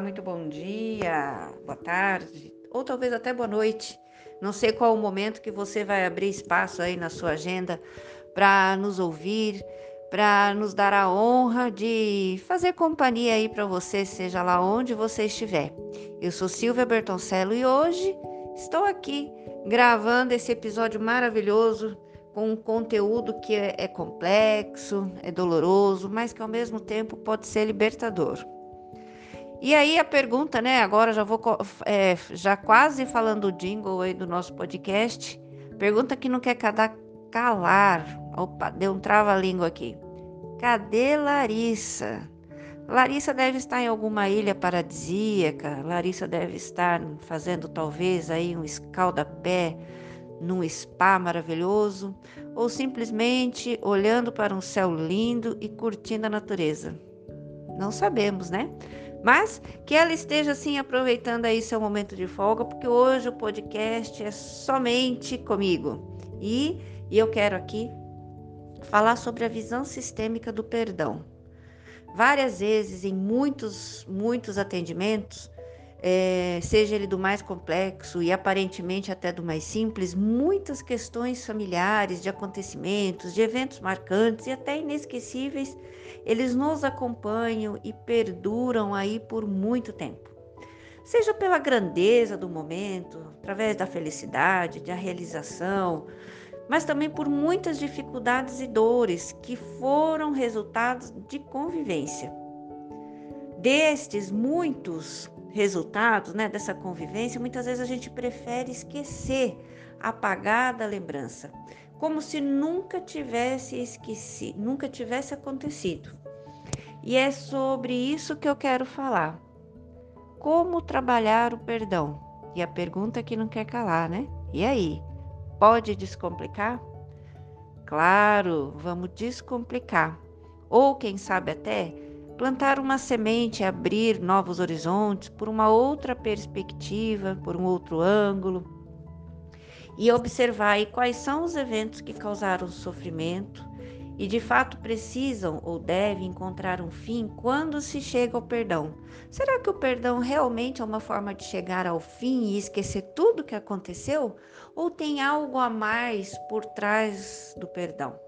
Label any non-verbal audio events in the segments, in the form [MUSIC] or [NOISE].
Muito bom dia, boa tarde, ou talvez até boa noite. Não sei qual o momento que você vai abrir espaço aí na sua agenda para nos ouvir, para nos dar a honra de fazer companhia aí para você, seja lá onde você estiver. Eu sou Silvia Bertoncello e hoje estou aqui gravando esse episódio maravilhoso com um conteúdo que é, é complexo, é doloroso, mas que ao mesmo tempo pode ser libertador. E aí a pergunta, né? Agora já vou é, já quase falando o jingle aí do nosso podcast. Pergunta que não quer cada calar. Opa, deu um trava-língua aqui. Cadê Larissa? Larissa deve estar em alguma ilha paradisíaca. Larissa deve estar fazendo talvez aí um escaldapé num spa maravilhoso ou simplesmente olhando para um céu lindo e curtindo a natureza. Não sabemos, né? Mas que ela esteja assim aproveitando aí seu momento de folga, porque hoje o podcast é somente comigo. E, e eu quero aqui falar sobre a visão sistêmica do perdão. Várias vezes, em muitos, muitos atendimentos, é, seja ele do mais complexo e aparentemente até do mais simples, muitas questões familiares, de acontecimentos, de eventos marcantes e até inesquecíveis, eles nos acompanham e perduram aí por muito tempo. Seja pela grandeza do momento, através da felicidade, da realização, mas também por muitas dificuldades e dores que foram resultados de convivência. Destes muitos resultados né, dessa convivência, muitas vezes a gente prefere esquecer, apagar da lembrança, como se nunca tivesse esquecido, nunca tivesse acontecido. E é sobre isso que eu quero falar. Como trabalhar o perdão? E a pergunta que não quer calar, né? E aí? Pode descomplicar? Claro, vamos descomplicar. Ou quem sabe até plantar uma semente, abrir novos horizontes por uma outra perspectiva, por um outro ângulo, e observar quais são os eventos que causaram sofrimento e de fato precisam ou devem encontrar um fim quando se chega ao perdão. Será que o perdão realmente é uma forma de chegar ao fim e esquecer tudo o que aconteceu? Ou tem algo a mais por trás do perdão?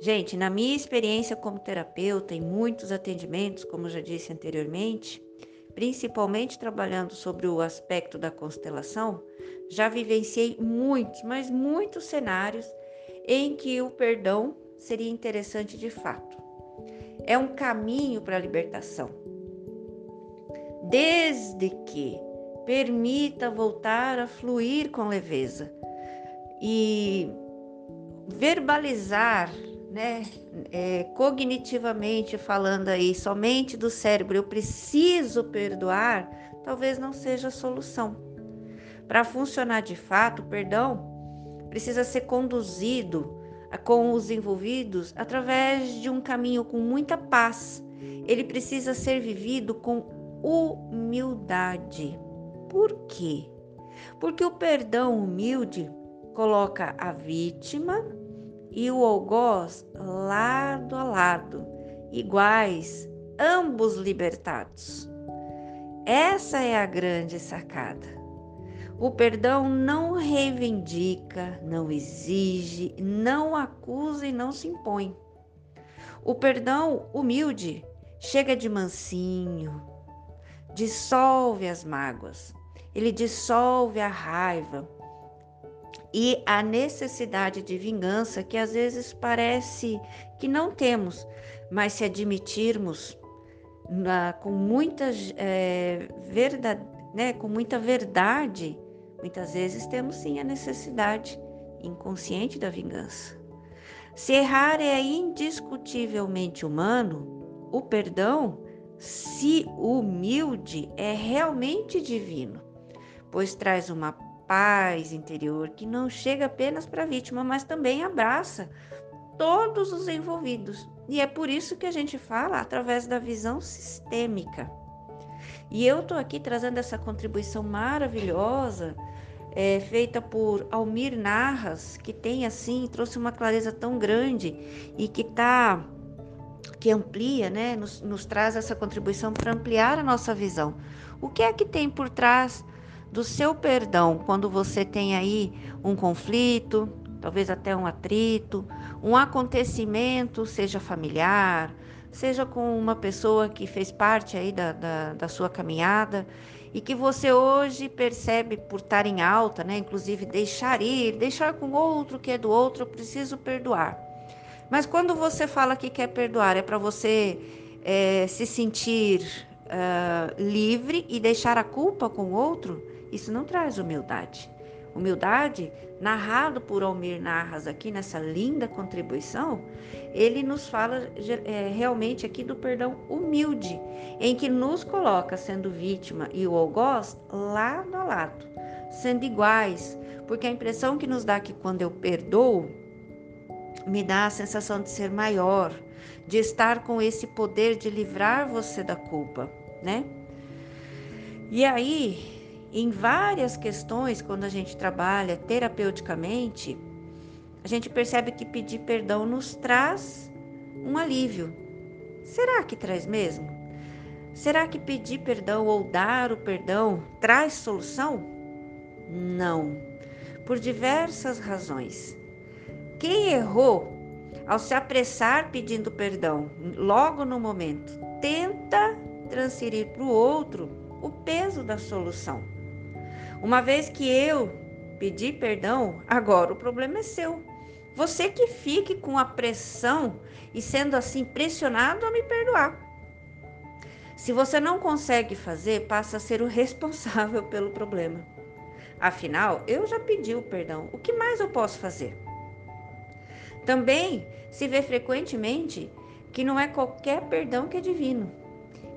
Gente, na minha experiência como terapeuta em muitos atendimentos, como já disse anteriormente, principalmente trabalhando sobre o aspecto da constelação, já vivenciei muitos, mas muitos cenários em que o perdão seria interessante de fato. É um caminho para a libertação. Desde que permita voltar a fluir com leveza e verbalizar né, é, cognitivamente falando aí, somente do cérebro, eu preciso perdoar, talvez não seja a solução. Para funcionar de fato, o perdão precisa ser conduzido com os envolvidos através de um caminho com muita paz. Ele precisa ser vivido com humildade. Por quê? Porque o perdão humilde coloca a vítima e o algoz lado a lado, iguais, ambos libertados. Essa é a grande sacada. O perdão não reivindica, não exige, não acusa e não se impõe. O perdão humilde chega de mansinho, dissolve as mágoas, ele dissolve a raiva, e a necessidade de vingança que às vezes parece que não temos, mas se admitirmos na, com, muita, é, verdade, né, com muita verdade, muitas vezes temos sim a necessidade inconsciente da vingança. Se errar é indiscutivelmente humano, o perdão, se humilde, é realmente divino, pois traz uma paz interior que não chega apenas para a vítima, mas também abraça todos os envolvidos. E é por isso que a gente fala através da visão sistêmica. E eu estou aqui trazendo essa contribuição maravilhosa, é, feita por Almir Narras, que tem assim, trouxe uma clareza tão grande e que está que amplia, né? Nos, nos traz essa contribuição para ampliar a nossa visão. O que é que tem por trás do seu perdão quando você tem aí um conflito, talvez até um atrito, um acontecimento, seja familiar, seja com uma pessoa que fez parte aí da, da, da sua caminhada e que você hoje percebe por estar em alta, né? Inclusive deixar ir, deixar com outro que é do outro, eu preciso perdoar. Mas quando você fala que quer perdoar, é para você é, se sentir uh, livre e deixar a culpa com o outro? Isso não traz humildade. Humildade, narrado por Almir Narras aqui nessa linda contribuição, ele nos fala é, realmente aqui do perdão humilde, em que nos coloca sendo vítima e o algoz lado a lado, sendo iguais, porque a impressão que nos dá que quando eu perdoo, me dá a sensação de ser maior, de estar com esse poder de livrar você da culpa, né? E aí, em várias questões, quando a gente trabalha terapeuticamente, a gente percebe que pedir perdão nos traz um alívio. Será que traz mesmo? Será que pedir perdão ou dar o perdão traz solução? Não, por diversas razões. Quem errou ao se apressar pedindo perdão logo no momento, tenta transferir para o outro o peso da solução. Uma vez que eu pedi perdão, agora o problema é seu. Você que fique com a pressão e sendo assim pressionado a me perdoar. Se você não consegue fazer, passa a ser o responsável [LAUGHS] pelo problema. Afinal, eu já pedi o perdão. O que mais eu posso fazer? Também se vê frequentemente que não é qualquer perdão que é divino.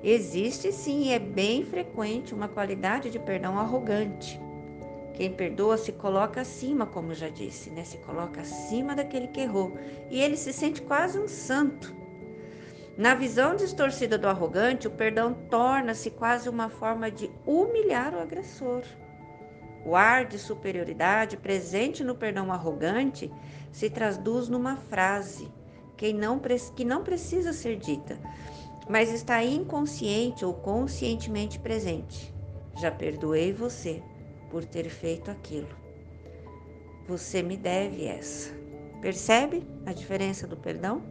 Existe sim, é bem frequente, uma qualidade de perdão arrogante. Quem perdoa se coloca acima, como já disse, né? Se coloca acima daquele que errou. E ele se sente quase um santo. Na visão distorcida do arrogante, o perdão torna-se quase uma forma de humilhar o agressor. O ar de superioridade presente no perdão arrogante se traduz numa frase que não, que não precisa ser dita, mas está inconsciente ou conscientemente presente. Já perdoei você por ter feito aquilo. Você me deve essa. Percebe a diferença do perdão?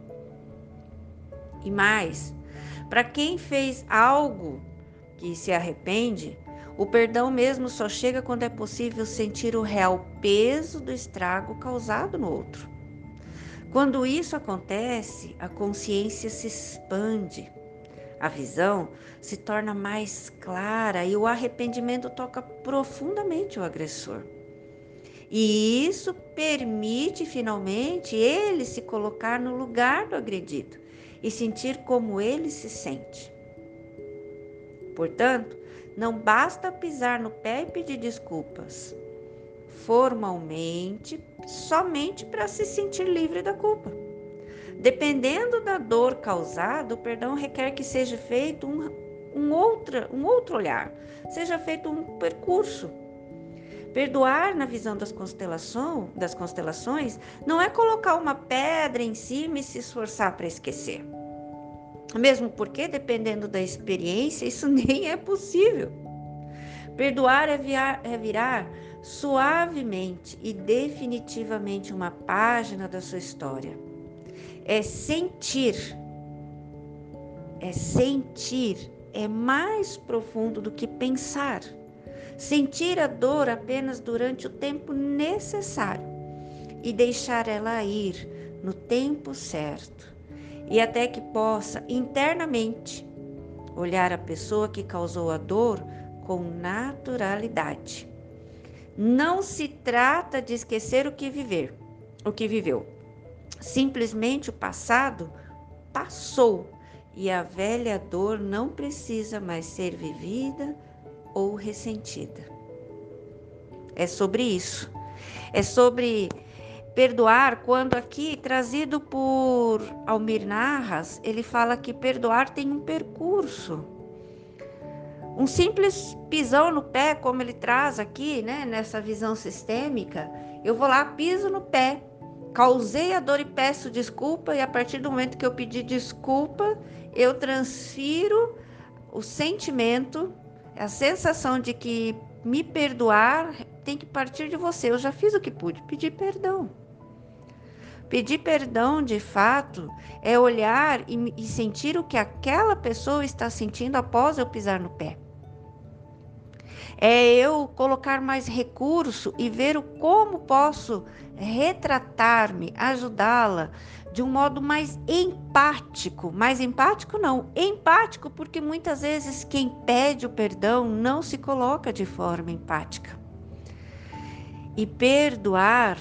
E mais, para quem fez algo que se arrepende, o perdão mesmo só chega quando é possível sentir o real peso do estrago causado no outro. Quando isso acontece, a consciência se expande a visão se torna mais clara e o arrependimento toca profundamente o agressor. E isso permite finalmente ele se colocar no lugar do agredido e sentir como ele se sente. Portanto, não basta pisar no pé e pedir desculpas formalmente somente para se sentir livre da culpa. Dependendo da dor causada, o perdão requer que seja feito um, um, outra, um outro olhar, seja feito um percurso. Perdoar na visão das, constelação, das constelações não é colocar uma pedra em cima e se esforçar para esquecer. Mesmo porque, dependendo da experiência, isso [LAUGHS] nem é possível. Perdoar é, viar, é virar suavemente e definitivamente uma página da sua história é sentir. É sentir, é mais profundo do que pensar. Sentir a dor apenas durante o tempo necessário e deixar ela ir no tempo certo, e até que possa internamente olhar a pessoa que causou a dor com naturalidade. Não se trata de esquecer o que viver, o que viveu, Simplesmente o passado passou e a velha dor não precisa mais ser vivida ou ressentida. É sobre isso. É sobre perdoar, quando aqui, trazido por Almir Narras, ele fala que perdoar tem um percurso. Um simples pisão no pé, como ele traz aqui, né, nessa visão sistêmica, eu vou lá, piso no pé, causei a dor e peço desculpa, e a partir do momento que eu pedi desculpa, eu transfiro o sentimento, a sensação de que me perdoar tem que partir de você. Eu já fiz o que pude, pedir perdão. Pedir perdão, de fato, é olhar e, e sentir o que aquela pessoa está sentindo após eu pisar no pé é eu colocar mais recurso e ver o como posso retratar-me, ajudá-la de um modo mais empático. Mais empático não, empático porque muitas vezes quem pede o perdão não se coloca de forma empática. E perdoar,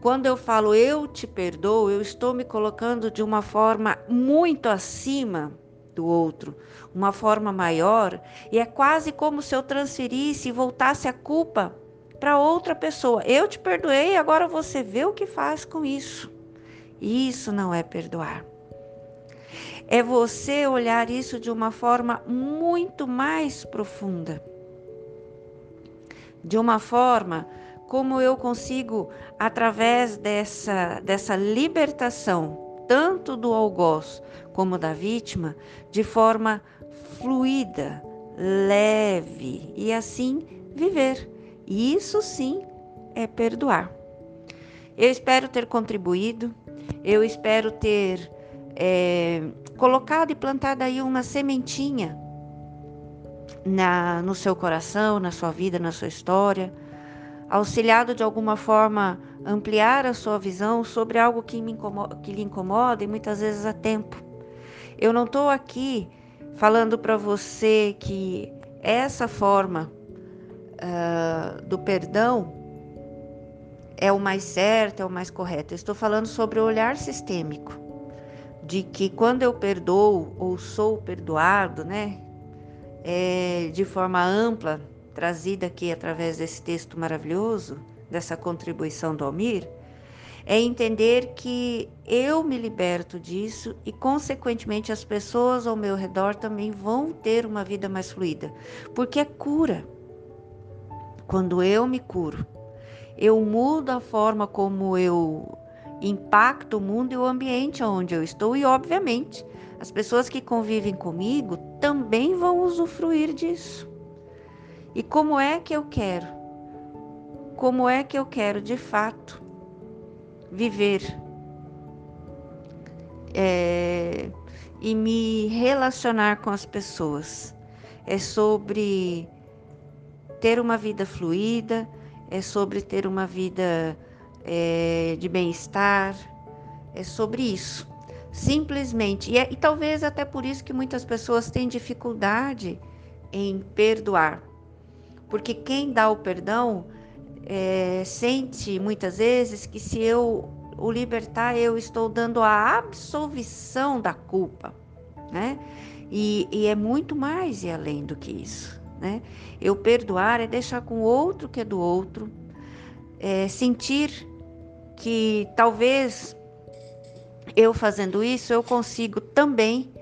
quando eu falo eu te perdoo, eu estou me colocando de uma forma muito acima do outro, uma forma maior, e é quase como se eu transferisse e voltasse a culpa para outra pessoa. Eu te perdoei, agora você vê o que faz com isso. Isso não é perdoar. É você olhar isso de uma forma muito mais profunda. De uma forma como eu consigo, através dessa, dessa libertação, tanto do algoz como da vítima, de forma fluida, leve e assim viver. E isso sim é perdoar. Eu espero ter contribuído, eu espero ter é, colocado e plantado aí uma sementinha na, no seu coração, na sua vida, na sua história, auxiliado de alguma forma ampliar a sua visão sobre algo que, me incomoda, que lhe incomoda e muitas vezes há tempo. Eu não estou aqui falando para você que essa forma uh, do perdão é o mais certo, é o mais correto. Eu estou falando sobre o olhar sistêmico, de que quando eu perdoo ou sou perdoado, né, é, de forma ampla, trazida aqui através desse texto maravilhoso, dessa contribuição do Almir, é entender que eu me liberto disso e, consequentemente, as pessoas ao meu redor também vão ter uma vida mais fluida, porque é cura. Quando eu me curo, eu mudo a forma como eu impacto o mundo e o ambiente onde eu estou, e, obviamente, as pessoas que convivem comigo também vão usufruir disso. E como é que eu quero? Como é que eu quero de fato viver é, e me relacionar com as pessoas. É sobre ter uma vida fluida, é sobre ter uma vida é, de bem-estar, é sobre isso. Simplesmente. E, é, e talvez até por isso que muitas pessoas têm dificuldade em perdoar. Porque quem dá o perdão é, sente muitas vezes que se eu o libertar, eu estou dando a absolvição da culpa, né? E, e é muito mais e além do que isso, né? Eu perdoar é deixar com o outro que é do outro, é sentir que talvez eu fazendo isso eu consigo também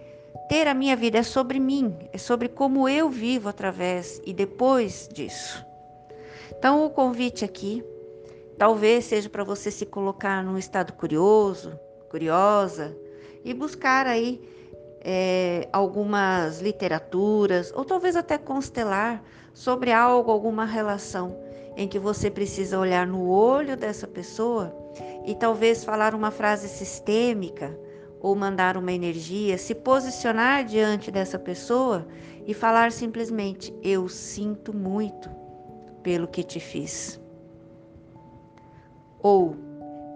ter a minha vida é sobre mim, é sobre como eu vivo através e depois disso. Então, o convite aqui talvez seja para você se colocar num estado curioso, curiosa e buscar aí é, algumas literaturas ou talvez até constelar sobre algo, alguma relação em que você precisa olhar no olho dessa pessoa e talvez falar uma frase sistêmica ou mandar uma energia, se posicionar diante dessa pessoa e falar simplesmente: Eu sinto muito pelo que te fiz. Ou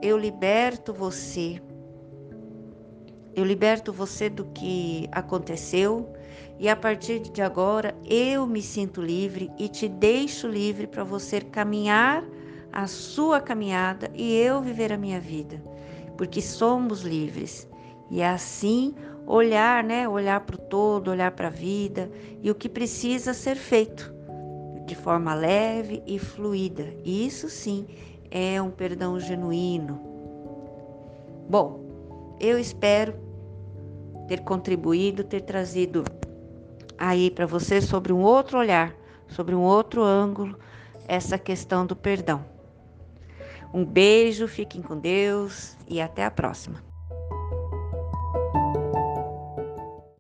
eu liberto você, eu liberto você do que aconteceu e a partir de agora eu me sinto livre e te deixo livre para você caminhar a sua caminhada e eu viver a minha vida, porque somos livres. E é assim olhar, né? Olhar para o todo, olhar para a vida e o que precisa ser feito de forma leve e fluida. Isso sim é um perdão genuíno. Bom, eu espero ter contribuído, ter trazido aí para você sobre um outro olhar, sobre um outro ângulo, essa questão do perdão. Um beijo, fiquem com Deus e até a próxima.